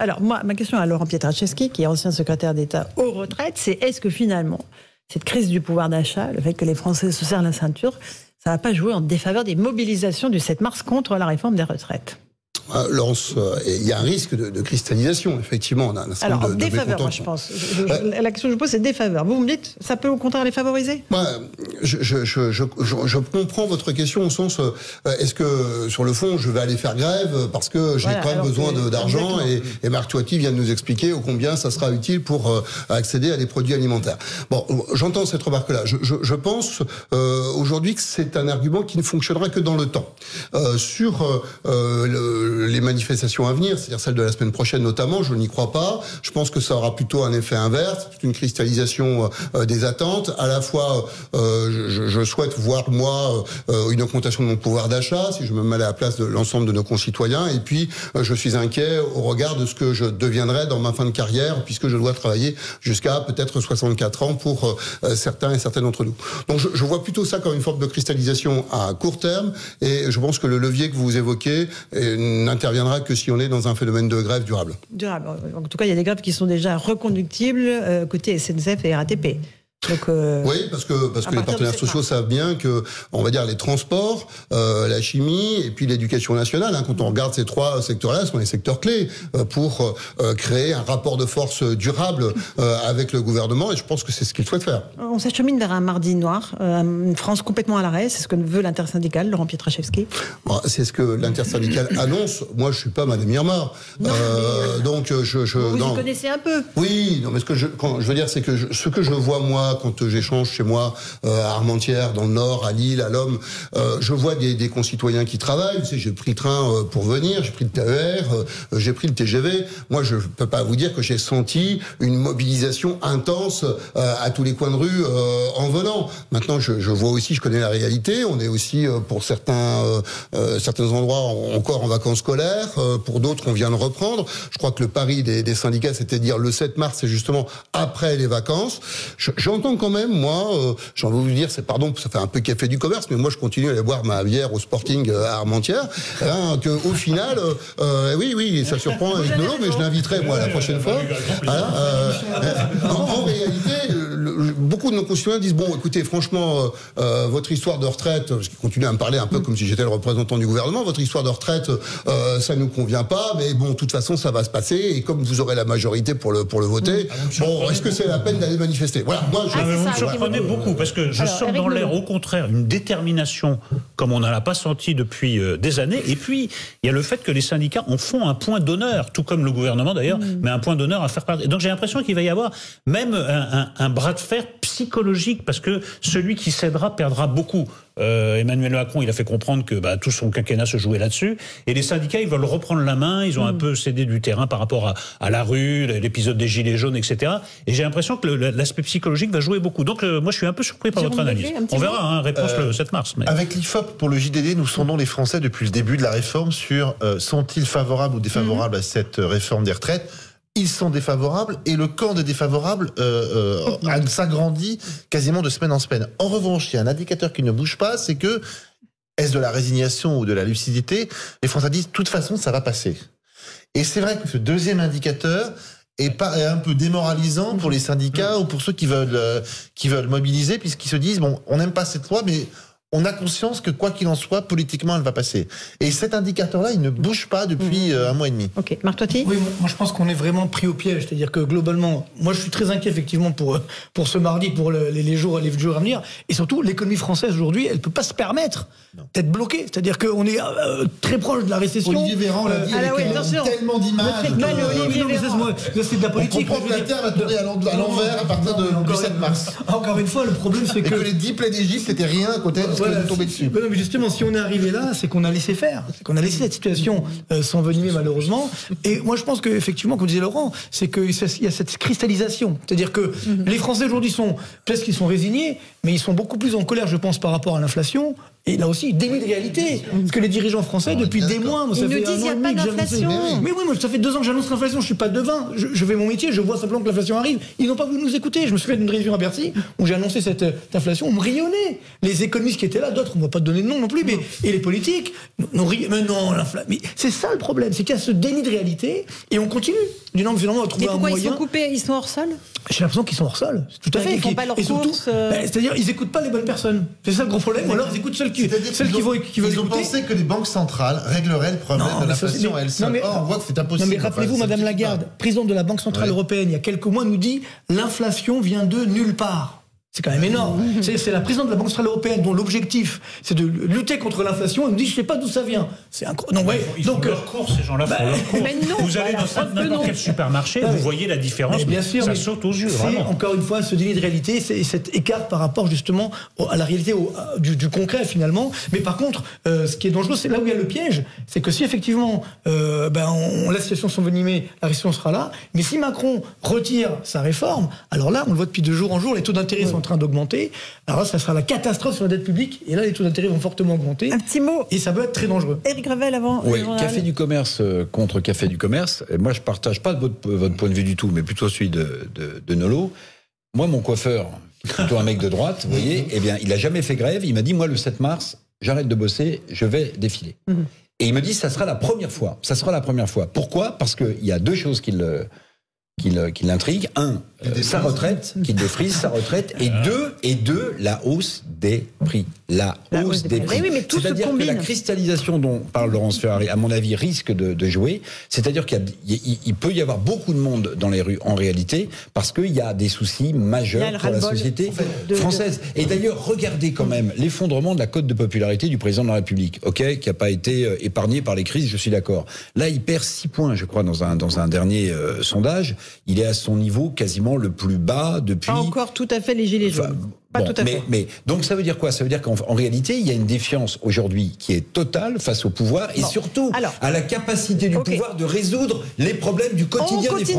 Alors, moi, ma question à Laurent Pietraszewski, qui est ancien secrétaire d'État aux retraites, c'est est-ce que finalement, cette crise du pouvoir d'achat, le fait que les Français se serrent la ceinture, ça va pas jouer en défaveur des mobilisations du 7 mars contre la réforme des retraites? Euh, Lance, euh, il y a un risque de, cristallisation, effectivement. Alors, en défaveur, moi, je pense. La question que je pose, c'est défaveur. Vous me dites, ça peut au contraire les favoriser? Moi, je, je, comprends votre question au sens, euh, est-ce que, sur le fond, je vais aller faire grève parce que j'ai quand même besoin d'argent et, et, Marc Toiti vient de nous expliquer au combien ça sera utile pour accéder à des produits alimentaires. Bon, j'entends cette remarque-là. Je, pense aujourd'hui que c'est un argument qui ne fonctionnera que dans le temps. sur le les manifestations à venir, c'est-à-dire celles de la semaine prochaine notamment, je n'y crois pas. Je pense que ça aura plutôt un effet inverse, une cristallisation euh, des attentes. À la fois, euh, je, souhaite voir moi euh, une augmentation de mon pouvoir d'achat, si je me mets à la place de l'ensemble de nos concitoyens, et puis je suis inquiet au regard de ce que je deviendrai dans ma fin de carrière, puisque je dois travailler jusqu'à peut-être 64 ans pour certains et certaines d'entre nous. Donc je, vois plutôt ça comme une forme de cristallisation à court terme, et je pense que le levier que vous évoquez n'interviendra que si on est dans un phénomène de grève durable. Durable. En tout cas, il y a des grèves qui sont déjà reconductibles euh, côté SNCF et RATP. Euh, oui, parce que parce que les partenaires sociaux savent bien que on va dire les transports, euh, la chimie et puis l'éducation nationale. Hein, quand on regarde ces trois secteurs-là, ce sont les secteurs clés euh, pour euh, créer un rapport de force durable avec le gouvernement. Et je pense que c'est ce qu'il souhaite faire. On s'achemine vers un mardi noir, une France complètement à l'arrêt. C'est ce que veut l'intersyndicale, Laurent Pietraszewski. c'est ce que l'intersyndicale annonce. Moi, je suis pas Madame Irma. donc je, je vous connaissez un peu. Oui, non, mais ce que je, quand, je veux dire, c'est que ce que je vois moi quand j'échange chez moi euh, à Armentières, dans le Nord, à Lille, à l'Homme, euh, je vois des, des, concitoyens qui travaillent. Tu sais, j'ai pris le train euh, pour venir, j'ai pris le TER, j'ai pris le TGV. Moi, je peux pas vous dire que j'ai senti une mobilisation intense à tous les coins de rue en venant. Maintenant, je, je, vois aussi, je connais la réalité. On est aussi pour certains certains endroits encore en vacances scolaires. pour d'autres, on vient de reprendre. Je crois que le pari des, des syndicats, c'était de dire le 7 mars, c'est justement après les vacances. J'entends quand même, moi, euh, j'ai envie de vous dire, c'est pardon, ça fait un peu café du commerce, mais moi je continue à aller boire ma bière au Sporting euh, à Armentières, hein, que au final, euh, euh, oui, oui, ça surprend avec Nolo, mais je l'inviterai moi la prochaine fois. en, réalité, beaucoup de nos concitoyens disent bon, écoutez, franchement, votre histoire de retraite, parce qu'ils continuent à me parler un peu comme si j'étais le représentant du gouvernement, votre histoire de retraite, ça nous convient pas, mais bon, de toute façon, ça va se passer, et comme vous aurez la majorité pour le pour le voter, ah, bon, est-ce que c'est la peine d'aller manifester? Voilà, moi, je, ah, vous me surprenez beaucoup parce que je sens dans l'air, au contraire, une détermination comme on n'en a pas senti depuis euh, des années. Et puis, il y a le fait que les syndicats en font un point d'honneur, tout comme le gouvernement d'ailleurs, mm. mais un point d'honneur à faire partie. Donc j'ai l'impression qu'il va y avoir même un, un bras de fer psychologique parce que celui qui cédera perdra beaucoup. Euh, Emmanuel Macron, il a fait comprendre que bah, tout son quinquennat se jouait là-dessus. Et les syndicats, ils veulent reprendre la main. Ils ont un mm. peu cédé du terrain par rapport à, à la rue, l'épisode des gilets jaunes, etc. Et j'ai l'impression que l'aspect psychologique va jouer beaucoup. Donc euh, moi, je suis un peu surpris par votre analyse. On verra, hein, réponse le 7 mars. Mais... Avec l'IFOP pour le JDD, nous sondons les Français depuis le début de la réforme sur euh, sont-ils favorables ou défavorables mm. à cette réforme des retraites ils sont défavorables et le camp des défavorables euh, euh, s'agrandit quasiment de semaine en semaine. En revanche, il y a un indicateur qui ne bouge pas, c'est que est-ce de la résignation ou de la lucidité? Les Français disent de toute façon ça va passer. Et c'est vrai que ce deuxième indicateur est, pas, un peu démoralisant pour les syndicats ou pour ceux qui veulent euh, qui veulent mobiliser puisqu'ils se disent bon on n'aime pas cette loi mais on a conscience que quoi qu'il en soit, politiquement, elle va passer. Et cet indicateur-là, il ne bouge pas depuis mmh. euh, un mois et demi. Ok, Marc Toiti Oui, moi je pense qu'on est vraiment pris au piège. C'est-à-dire que globalement, moi je suis très inquiet effectivement pour, euh, pour ce mardi, pour les, jours, les jours à venir. Et surtout, l'économie française aujourd'hui, elle ne peut pas c'est peut d'être bloquée. C'est-à-dire qu'on est euh, très proche de la récession. Olivier Véran l'a dit, avec tellement d'images. C'est de la politique. On comprend que la Terre va tourner à l'envers à partir de, du 7 mars. Encore une fois, le problème c'est que... que... les 10 plaies d'Égypte, c'était rien à côté mais justement, si on est arrivé là, c'est qu'on a laissé faire, c'est qu'on a laissé cette situation euh, s'envenimer malheureusement. Et moi, je pense qu'effectivement, comme disait Laurent, c'est qu'il y a cette cristallisation. C'est-à-dire que mhm. les Français aujourd'hui sont, peut-être qu'ils sont résignés, mais ils sont beaucoup plus en colère, je pense, par rapport à l'inflation Et là aussi, déni de réalité. Parce que les dirigeants français, depuis des mois, ça Ils fait nous disent un il n'y a pas d'inflation. Mais oui, moi, ça fait deux ans que j'annonce l'inflation. Je suis pas devin. Je, je fais mon métier. Je vois simplement que l'inflation arrive. Ils n'ont pas voulu nous écouter. Je me souviens d'une réunion à Bercy où j'ai annoncé cette euh, inflation. On me rionnait. Les économistes qui étaient là, d'autres, on va pas donner de nom non plus, mais et les politiques, ri- Mais non, l'inflation. Mais c'est ça le problème, c'est qu'il y a ce déni de réalité et on continue. Du nom, finalement, on va trouver un pourquoi ils moyen. sont coupés? Ils sont hors sol? J'ai l'impression qu'ils sont hors sol. Tout à Ils fait. font Qui- pas leurs et surtout, euh. ben, c'est-à-dire, ils écoutent pas les bonnes personnes. C'est ça le gros problème. Ou alors, ils écoutent celles qui, celles qui ont- vont, qui veulent Ils ont pensé que les banques centrales régleraient le problème Non, de l'inflation à elles non, seules. mais- Or, on voit que c'est impossible. Non mais rappelez-vous, Madame. Lagarde, présidente de la Banque Centrale. Européenne, il y a quelques mois, nous dit l'inflation vient de nulle part. C'est quand même énorme. C'est la présidente de la Banque Centrale Européenne dont l'objectif c'est de lutter contre l'inflation. Elle nous dit je sais pas d'où ça vient. C'est incroyable. Non, ouais. Ils font Donc, euh, leur course, ces gens-là font leur course. mais non, vous allez dans n'importe non. quel supermarché, Ah vous voyez la différence, Mais bien sûr, ça mais saute aux yeux, C'est vraiment. encore une fois ce déni de réalité, c'est cet écart par rapport justement au- à la réalité au- à- du, du concret finalement. Mais par contre, euh, ce qui est dangereux, c'est là où il y a le piège, c'est que si effectivement euh, ben, on, la situation s'envenimée, la récession sera là. Mais si Macron retire sa réforme, alors là, on le voit depuis deux jours en jour, les taux d'intérêt sont en train d'augmenter. Alors là, ça sera la catastrophe sur la dette publique. Et là, les taux d'intérêt vont fortement augmenter. Un petit mot. Et ça peut être très dangereux. Eric Revel avant. Oui, le journal. café du commerce euh, contre café du commerce. Et moi, je partage pas votre, votre point de vue du tout, mais plutôt celui de, de, de Nolo. Moi, mon coiffeur, qui est plutôt un mec de droite, vous voyez, eh bien, il a jamais fait grève. Il m'a dit, moi, le 7 mars, j'arrête de bosser, je vais défiler. Et il me dit, ça sera la première fois. Ça sera la première fois. Pourquoi? Parce qu'il y a deux choses qui le qui qui l'intriguent. Un, euh, sa retraite, qui défrise sa retraite. Et deux, et deux, la hausse des prix. La, La hausse des prix. Mais oui, C'est-à-dire que la cristallisation dont parle Laurence Ferrari, à mon avis, risque de, de jouer. C'est-à-dire qu'il peut y avoir beaucoup de monde dans les rues en réalité, parce qu'il y a des soucis majeurs pour la société de- française. Et d'ailleurs, regardez quand même l'effondrement de la cote de popularité du président de la République, ok, qui n'a pas été euh, épargné par les crises, je suis d'accord. Là, il perd 6 points, je crois, dans un, dans un dernier euh, sondage. Il est à son niveau quasiment le plus bas depuis... Pas encore tout à fait les gilets Enfin, jaunes. Pas bon, tout à mais, fait. mais donc ça veut dire quoi? Ça veut dire qu'en en réalité, il y a une défiance aujourd'hui qui est totale face au pouvoir et Bon. surtout Alors. à la capacité du pouvoir de résoudre les problèmes du quotidien des Français.